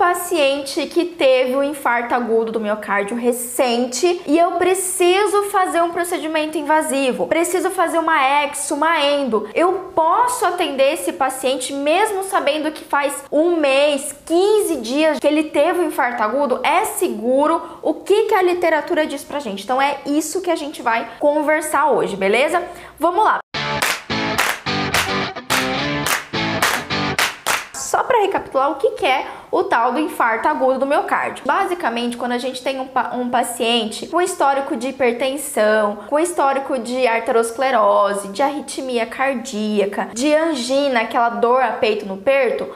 paciente que teve um infarto agudo do miocárdio recente e eu preciso fazer um procedimento invasivo, preciso fazer uma exo, uma endo. Eu posso atender esse paciente mesmo sabendo que faz um mês, 15 dias que ele teve um infarto agudo? É seguro? O que, que a literatura diz pra gente? Então é isso que a gente vai conversar hoje, beleza? Vamos lá. Para recapitular o que, que é o tal do infarto agudo do miocárdio. Basicamente, quando a gente tem um, um paciente com histórico de hipertensão, com histórico de arteriosclerose, de arritmia cardíaca, de angina, aquela dor a peito no perto,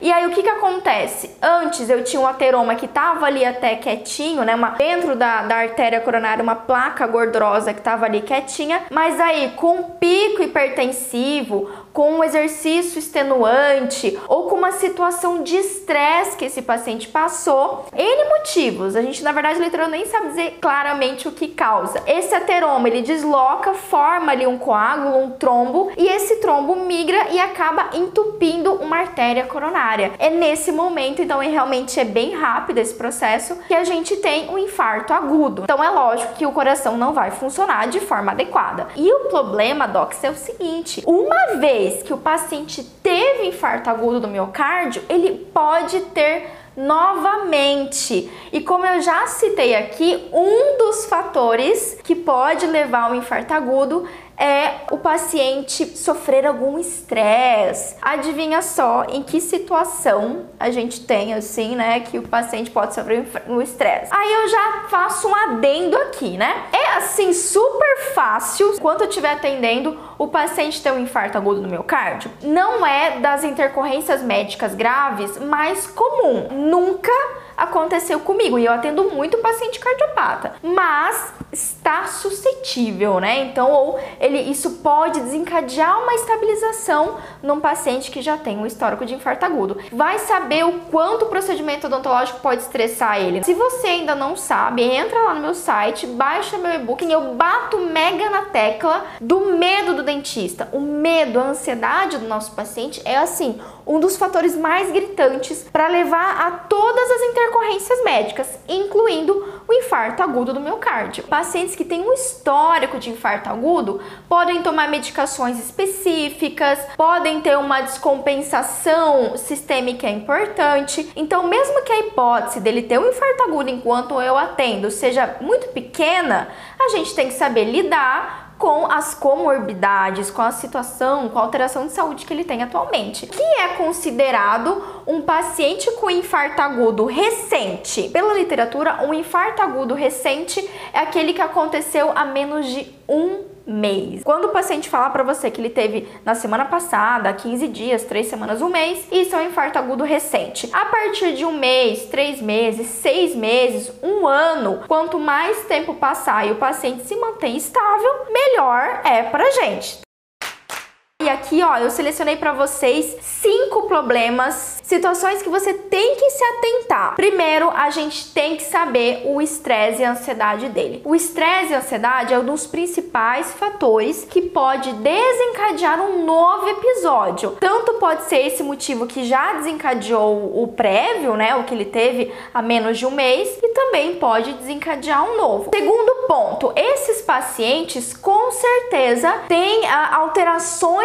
e aí o que que acontece? Antes eu tinha um ateroma que tava ali até quietinho, né? Uma, dentro da, da artéria coronária, uma placa gordurosa que tava ali quietinha, mas aí com pico hipertensivo, com um exercício extenuante ou com uma situação de estresse que esse paciente passou, N motivos. A gente, na verdade, literalmente nem sabe dizer claramente o que causa. Esse ateroma, ele desloca, forma ali um coágulo, um trombo, e esse trombo migra e acaba entupindo uma artéria coronária. É nesse momento, então, é realmente é bem rápido esse processo, que a gente tem um infarto agudo. Então, é lógico que o coração não vai funcionar de forma adequada. E o problema, Docs, é o seguinte: uma vez vez que o paciente teve infarto agudo do miocárdio, ele pode ter novamente. E como eu já citei aqui, um dos fatores que pode levar ao infarto agudo é o paciente sofrer algum estresse. Adivinha só em que situação a gente tem assim, né, que o paciente pode sofrer um estresse. Aí eu já faço um adendo aqui, né? É assim super fácil, enquanto eu estiver atendendo, o paciente ter um infarto agudo no miocárdio. Não é das intercorrências médicas graves mais comum. Nunca aconteceu comigo e eu atendo muito paciente cardiopata, mas está suscetível, né? Então, ou ele isso pode desencadear uma estabilização num paciente que já tem um histórico de infarto agudo. Vai saber o quanto o procedimento odontológico pode estressar ele. Se você ainda não sabe, entra lá no meu site, baixa meu e-book e eu bato mega na tecla do medo do dentista. O medo, a ansiedade do nosso paciente é assim, um dos fatores mais gritantes para levar a todas as intercorrências médicas, incluindo o infarto agudo do miocárdio. Pacientes que têm um histórico de infarto agudo podem tomar medicações específicas, podem ter uma descompensação sistêmica importante. Então, mesmo que a hipótese dele ter um infarto agudo enquanto eu atendo seja muito pequena, a gente tem que saber lidar com as comorbidades, com a situação, com a alteração de saúde que ele tem atualmente. Que é considerado um paciente com infarto agudo recente. Pela literatura, um infarto agudo recente é aquele que aconteceu há menos de um mês. Quando o paciente falar para você que ele teve na semana passada, 15 dias, 3 semanas, um mês, isso é um infarto agudo recente. A partir de um mês, três meses, seis meses, um ano, quanto mais tempo passar e o paciente se mantém estável, melhor é pra gente. E aqui, ó, eu selecionei para vocês cinco problemas, situações que você tem que se atentar. Primeiro, a gente tem que saber o estresse e a ansiedade dele. O estresse e a ansiedade é um dos principais fatores que pode desencadear um novo episódio. Tanto pode ser esse motivo que já desencadeou o prévio, né, o que ele teve há menos de um mês, e também pode desencadear um novo. Segundo ponto, esses pacientes com certeza têm ah,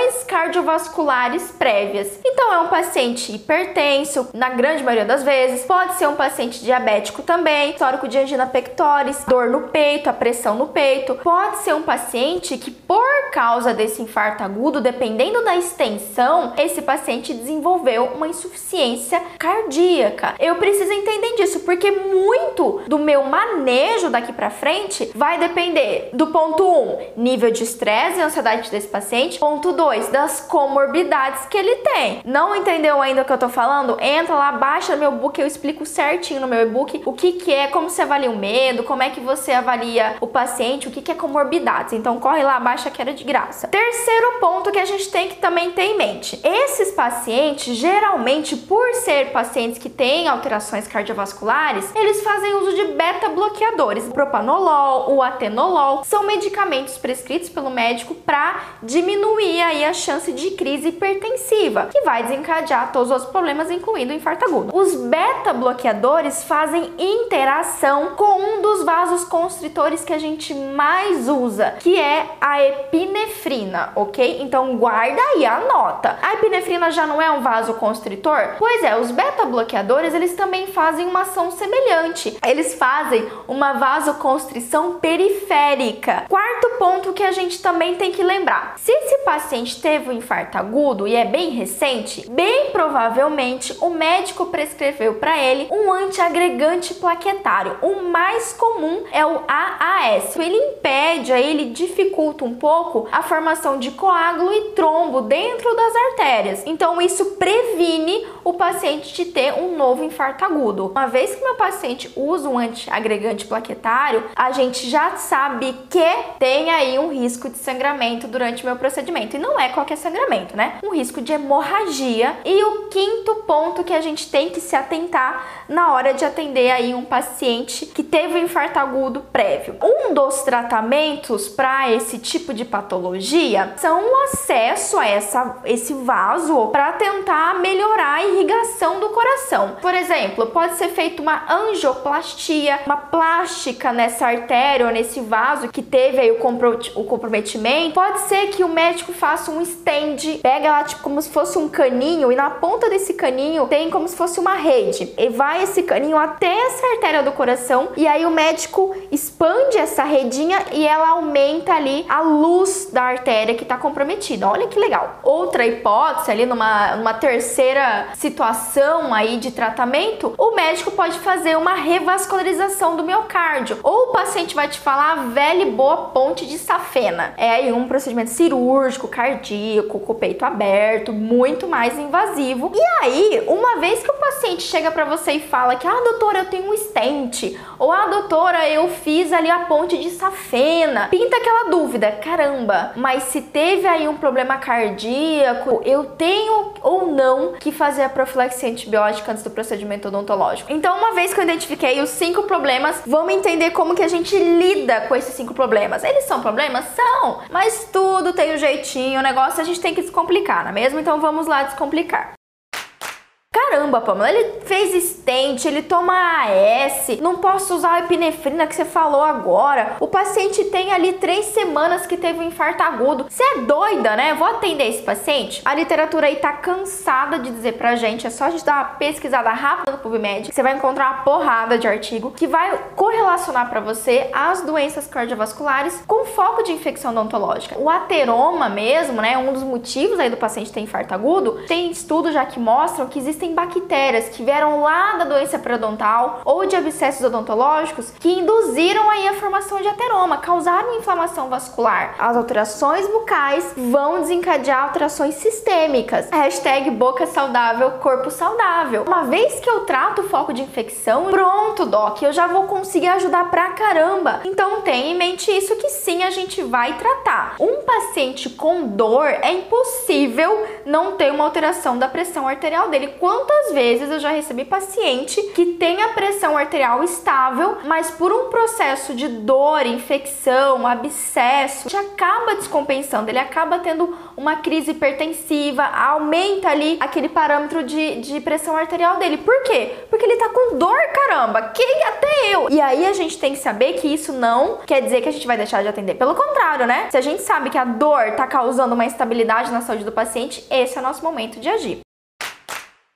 alterações cardiovasculares prévias. Então é um paciente hipertenso, na grande maioria das vezes, pode ser um paciente diabético também, histórico de angina pectoris, dor no peito, a pressão no peito, pode ser um paciente que por causa desse infarto agudo, dependendo da extensão, esse paciente desenvolveu uma insuficiência cardíaca. Eu preciso entender disso porque muito do meu manejo daqui para frente vai depender do ponto 1, um, nível de estresse e ansiedade desse paciente, ponto 2, das comorbidades que ele tem. Não entendeu ainda o que eu tô falando? Entra lá, baixa meu book, eu explico certinho no meu e-book o que que é, como você avalia o medo, como é que você avalia o paciente, o que que é comorbidades. Então corre lá, baixa que era de graça. Terceiro ponto que a gente tem que também ter em mente: esses pacientes, geralmente, por ser pacientes que têm alterações cardiovasculares, eles fazem uso de beta-bloqueadores. O propanolol, o atenolol são medicamentos prescritos pelo médico para diminuir aí a chance de crise hipertensiva, que vai desencadear todos os problemas, incluindo o infarto agudo. Os beta-bloqueadores fazem interação com um dos vasos constritores que a gente mais usa, que é a epinefrina, ok? Então guarda e anota. A epinefrina já não é um vasoconstritor? Pois é, os beta-bloqueadores eles também fazem uma ação semelhante. Eles fazem uma vasoconstrição periférica. Quarto ponto que a gente também tem que lembrar: se esse paciente teve um infarto agudo e é bem recente, bem provavelmente o médico prescreveu para ele um antiagregante plaquetário. O mais comum é o AAS. Ele impede, ele dificulta um pouco a formação de coágulo e trombo dentro das artérias. Então isso previne o paciente de ter um novo infarto agudo. Uma vez que meu paciente usa um antiagregante plaquetário, a gente já sabe que tem aí um risco de sangramento durante o meu procedimento. E não é qualquer sangramento, né? Um risco de hemorragia. E o quinto ponto que a gente tem que se atentar na hora de atender aí um paciente que teve um infarto agudo prévio. Um dos tratamentos para esse tipo de patologia são o acesso a essa, esse vaso para tentar melhorar a irrigação do coração. Por exemplo, pode ser feita uma angioplastia, uma plástica nessa artéria ou nesse vaso que teve aí o comprometimento. Pode ser que o médico faça um stand, pega lá tipo como se fosse um caninho e na ponta desse caninho tem como se fosse uma rede. E vai esse caninho até essa artéria do coração e aí o médico expande essa redinha e ela aumenta ali a luz da artéria que está comprometida. Olha que legal. Outra hipótese ali numa, numa terceira situação aí de tratamento, o médico pode fazer uma revascularização do miocárdio. Ou o paciente vai te falar velha e boa ponte de safena. É aí um procedimento cirúrgico, cardíaco, com o peito aberto, muito mais invasivo. E aí, uma vez que o paciente chega para você e fala que, ah, doutora, eu tenho um stent, ou ah, doutora, eu fiz ali a ponte de safena, pinta aquela dúvida, caramba, mas se teve aí um problema cardíaco, eu tenho ou não que fazer a profilaxia antibiótica antes do procedimento odontológico. Então, uma vez que eu identifiquei os cinco problemas, vamos entender como que a gente lida com esses cinco problemas. Eles são problemas? São, mas tudo tem um jeitinho, negócio a gente tem que descomplicar, não é mesmo? Então vamos lá descomplicar. Caramba, Pamela, ele fez stent, ele toma AS, não posso usar a epinefrina que você falou agora. O paciente tem ali três semanas que teve um infarto agudo. Você é doida, né? Vou atender esse paciente. A literatura aí tá cansada de dizer pra gente, é só a gente dar uma pesquisada rápida no PubMed, você vai encontrar uma porrada de artigo que vai correlacionar para você as doenças cardiovasculares com foco de infecção odontológica. O ateroma mesmo, né, um dos motivos aí do paciente ter infarto agudo, tem estudos já que mostram que existem existem bactérias que vieram lá da doença periodontal ou de abscessos odontológicos que induziram aí a formação de ateroma, causaram inflamação vascular. As alterações bucais vão desencadear alterações sistêmicas. Hashtag boca saudável, corpo saudável. Uma vez que eu trato o foco de infecção, pronto, Doc, eu já vou conseguir ajudar pra caramba. Então tenha em mente isso que sim a gente vai tratar. Um paciente com dor é impossível não ter uma alteração da pressão arterial dele. Quando quantas vezes eu já recebi paciente que tem a pressão arterial estável, mas por um processo de dor, infecção, abscesso, que acaba descompensando, ele acaba tendo uma crise hipertensiva, aumenta ali aquele parâmetro de, de pressão arterial dele. Por quê? Porque ele tá com dor, caramba, que até eu. E aí a gente tem que saber que isso não quer dizer que a gente vai deixar de atender. Pelo contrário, né? Se a gente sabe que a dor tá causando uma instabilidade na saúde do paciente, esse é o nosso momento de agir.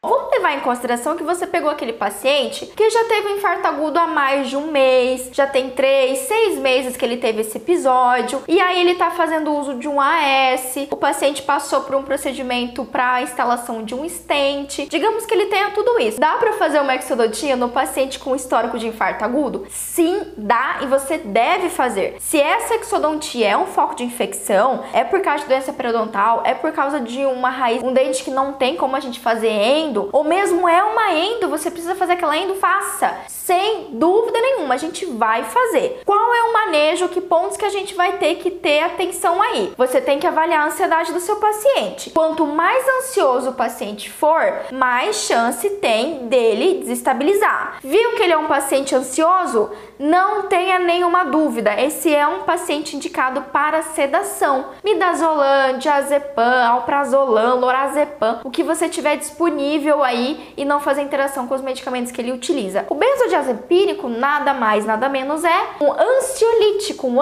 Vamos levar em consideração que você pegou aquele paciente que já teve um infarto agudo há mais de um mês, já tem três, seis meses que ele teve esse episódio, e aí ele tá fazendo uso de um AS, o paciente passou por um procedimento para instalação de um stent. Digamos que ele tenha tudo isso. Dá para fazer uma exodontia no paciente com histórico de infarto agudo? Sim, dá e você deve fazer. Se essa exodontia é um foco de infecção, é por causa de doença periodontal, é por causa de uma raiz, um dente que não tem como a gente fazer em endo, ou mesmo é uma endo, você precisa fazer aquela endo, faça. Sem dúvida nenhuma, a gente vai fazer. Qual é o manejo, que pontos que a gente vai ter que ter atenção aí? Você tem que avaliar a ansiedade do seu paciente. Quanto mais ansioso o paciente for, mais chance tem dele desestabilizar. Viu que ele é um paciente ansioso? Não tenha nenhuma dúvida, esse é um paciente indicado para sedação. Midazolam, diazepam, alprazolam, lorazepam, o que você tiver disponível aí e não fazer interação com os medicamentos que ele utiliza. O benzodiazepínico nada mais, nada menos é um ansiolítico, um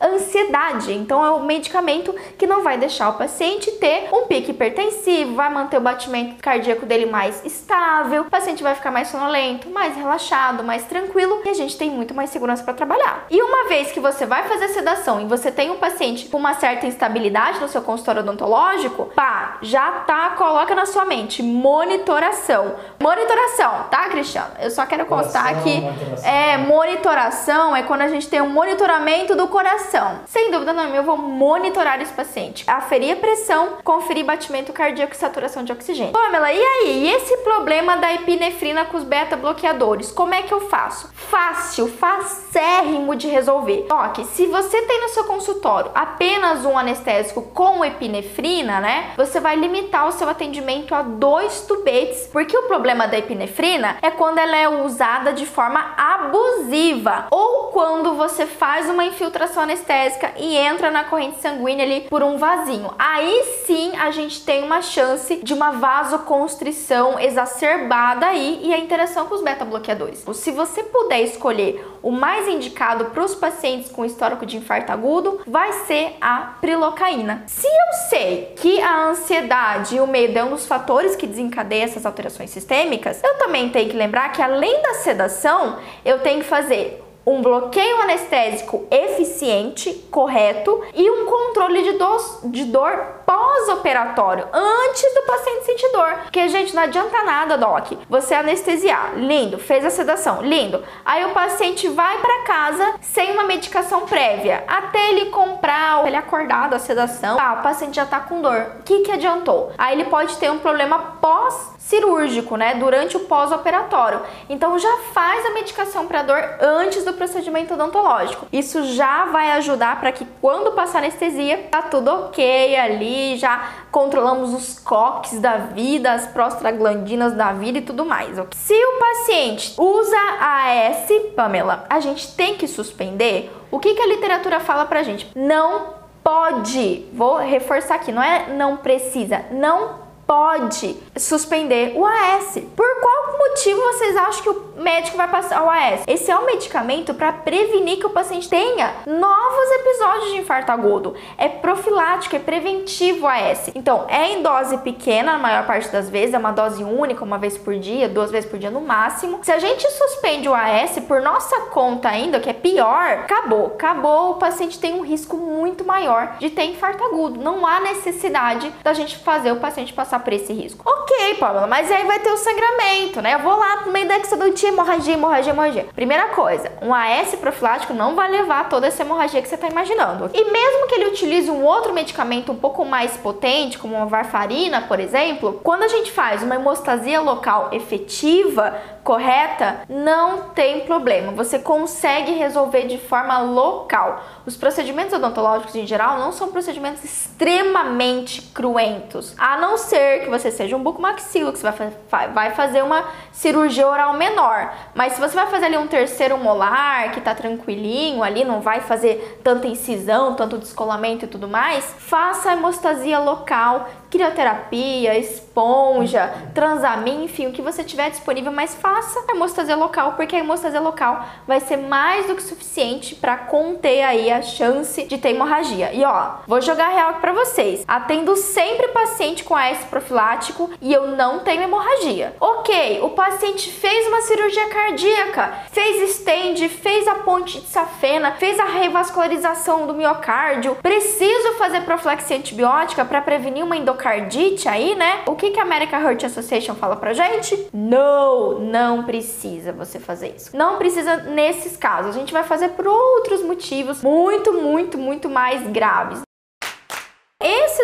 anti-ansiedade. Então é um medicamento que não vai deixar o paciente ter um pique hipertensivo, vai manter o batimento cardíaco dele mais estável, o paciente vai ficar mais sonolento, mais relaxado, mais tranquilo e a gente tem muito mais segurança para trabalhar. E uma vez que você vai fazer sedação e você tem um paciente com uma certa instabilidade no seu consultório odontológico, pá, já tá, coloca na sua mente monitoração. Monitoração, tá, Cristiano? Eu só quero constar que é monitoração é quando a gente tem um monitoramento do coração. Sem dúvida nenhuma, eu vou monitorar esse paciente, aferir a pressão, conferir batimento cardíaco e saturação de oxigênio. Pamela, e aí? E esse problema da epinefrina com os beta bloqueadores? Como é que eu faço? Fácil, facérrimo de resolver. Ó, que se você tem no seu consultório apenas um anestésico com epinefrina, né? Você vai limitar o seu atendimento a dois tubetes, porque o problema da epinefrina é quando ela é usada de forma abusiva ou quando você faz uma infiltração anestésica e entra na corrente sanguínea ali por um vasinho. Aí sim a gente tem uma chance de uma vasoconstrição exacerbada aí e a interação com os beta bloqueadores. Se você puder escolher o mais indicado para os pacientes com histórico de infarto agudo vai ser a prilocaína. Se eu sei que a ansiedade e o medo é um dos fatores que desencadeia essas alterações sistêmicas, eu também tenho que lembrar que além da sedação, eu tenho que fazer um bloqueio anestésico eficiente, correto e um controle de dor, de dor pós-operatório, antes do paciente sentir dor. Porque, gente, não adianta nada, Doc. Você anestesiar, lindo, fez a sedação, lindo. Aí o paciente vai para casa sem uma medicação prévia, até ele comprar, ele acordar da sedação, ah, o paciente já tá com dor. O que que adiantou? Aí ele pode ter um problema pós cirúrgico, né, durante o pós-operatório. Então já faz a medicação para dor antes do procedimento odontológico. Isso já vai ajudar para que quando passar anestesia, tá tudo ok ali, já controlamos os coques da vida, as prostaglandinas da vida e tudo mais. Se o paciente usa AS, Pamela, a gente tem que suspender. O que, que a literatura fala pra gente? Não pode. Vou reforçar aqui, não é não precisa, não pode suspender o AS. Por qual motivo vocês acham que o médico vai passar o AS? Esse é um medicamento para prevenir que o paciente tenha novos episódios de infarto agudo. É profilático, é preventivo o AS. Então, é em dose pequena na maior parte das vezes, é uma dose única, uma vez por dia, duas vezes por dia no máximo. Se a gente suspende o AS por nossa conta ainda, que é pior, acabou. Acabou, o paciente tem um risco muito maior de ter infarto agudo. Não há necessidade da gente fazer o paciente passar passar por esse risco. Ok, Pamela, mas aí vai ter o sangramento, né? Eu vou lá no meio da exodontia, hemorragia, hemorragia, hemorragia. Primeira coisa, um AS profilático não vai levar toda essa hemorragia que você está imaginando. E mesmo que ele utilize um outro medicamento um pouco mais potente, como uma varfarina, por exemplo, quando a gente faz uma hemostasia local efetiva, correta, não tem problema. Você consegue resolver de forma local. Os procedimentos odontológicos em geral não são procedimentos extremamente cruentos, a não ser que você seja um bucomaxilo, que você vai, vai fazer uma cirurgia oral menor. Mas se você vai fazer ali um terceiro molar, que tá tranquilinho ali, não vai fazer tanta incisão, tanto descolamento e tudo mais, faça a hemostasia local crioterapia, esponja, transamin, enfim, o que você tiver disponível, mas faça a hemostasia local, porque a hemostasia local vai ser mais do que suficiente para conter aí a chance de ter hemorragia. E ó, vou jogar real para vocês. Atendo sempre paciente com AS profilático e eu não tenho hemorragia. OK, o paciente fez uma cirurgia cardíaca, fez stent, fez a ponte de safena, fez a revascularização do miocárdio, preciso fazer profilaxia antibiótica para prevenir uma endocardite miocardite aí, né? O que, que a American Heart Association fala pra gente? Não, não precisa você fazer isso. Não precisa nesses casos. A gente vai fazer por outros motivos muito, muito, muito mais graves.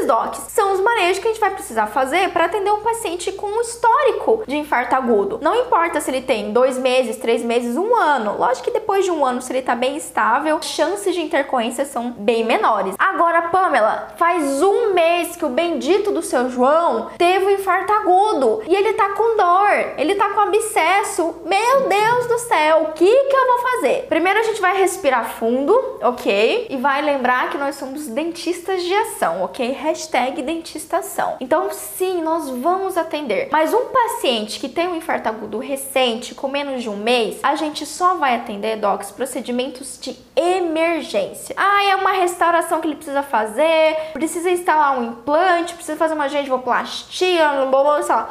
Esse esses, docs? São os manejos que a gente vai precisar fazer para atender um paciente com um histórico de infarto agudo. Não importa se ele tem dois meses, três meses, um ano. Lógico que depois de um ano, se ele tá bem estável, chances de intercorrência são bem menores. Agora, Pamela, faz um mês que o bendito do seu João teve um infarto agudo e ele tá com dor, ele tá com abscesso. Meu Deus do céu, o que que eu vou fazer? Primeiro a gente vai respirar fundo, ok? E vai lembrar que nós somos dentistas de ação, ok? Hashtag dentistação. Então, sim, nós vamos atender. Mas um paciente que tem um infarto agudo recente, com menos de um mês, a gente só vai atender, docs, procedimentos de emergência. Ah, é uma restauração que ele precisa fazer, precisa instalar um implante, precisa fazer uma gengivoplastia.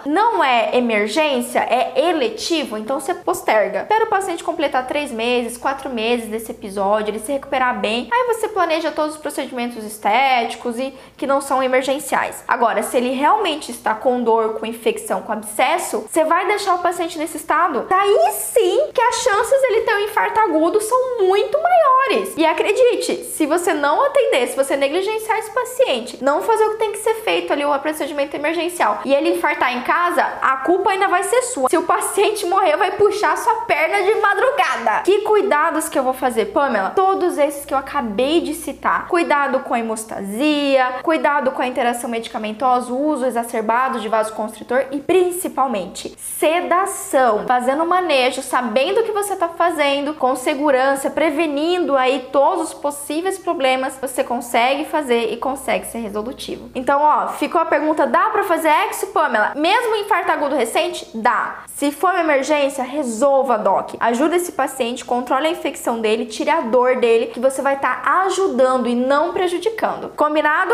Não é emergência, é eletivo, então você posterga. Espera o paciente completar três meses, quatro meses desse episódio, ele se recuperar bem. Aí você planeja todos os procedimentos estéticos e que não são emergenciais. Agora, se ele realmente está com dor, com infecção, com abscesso, você vai deixar o paciente nesse estado? Daí sim que as chances dele ter um infarto agudo são muito maiores. E acredite, se você não atender, se você negligenciar esse paciente, não fazer o que tem que ser feito ali, o procedimento emergencial, e ele infartar em casa, a culpa ainda vai ser sua. Se o paciente morrer, vai puxar sua perna de madrugada. Que cuidados que eu vou fazer, Pamela? Todos esses que eu acabei de citar. Cuidado com a hemostasia, cuidado com a interação medicamentosa, o uso exacerbado de vasoconstritor e principalmente sedação. Fazendo manejo, sabendo o que você está fazendo, com segurança, prevenindo aí todos os possíveis problemas, você consegue fazer e consegue ser resolutivo. Então, ó, ficou a pergunta: dá para fazer exo, Pamela? Mesmo infarto agudo recente? Dá. Se for uma emergência, resolva, doc. Ajuda esse paciente, controle a infecção dele, tire a dor dele, que você vai estar tá ajudando e não prejudicando. Combinado?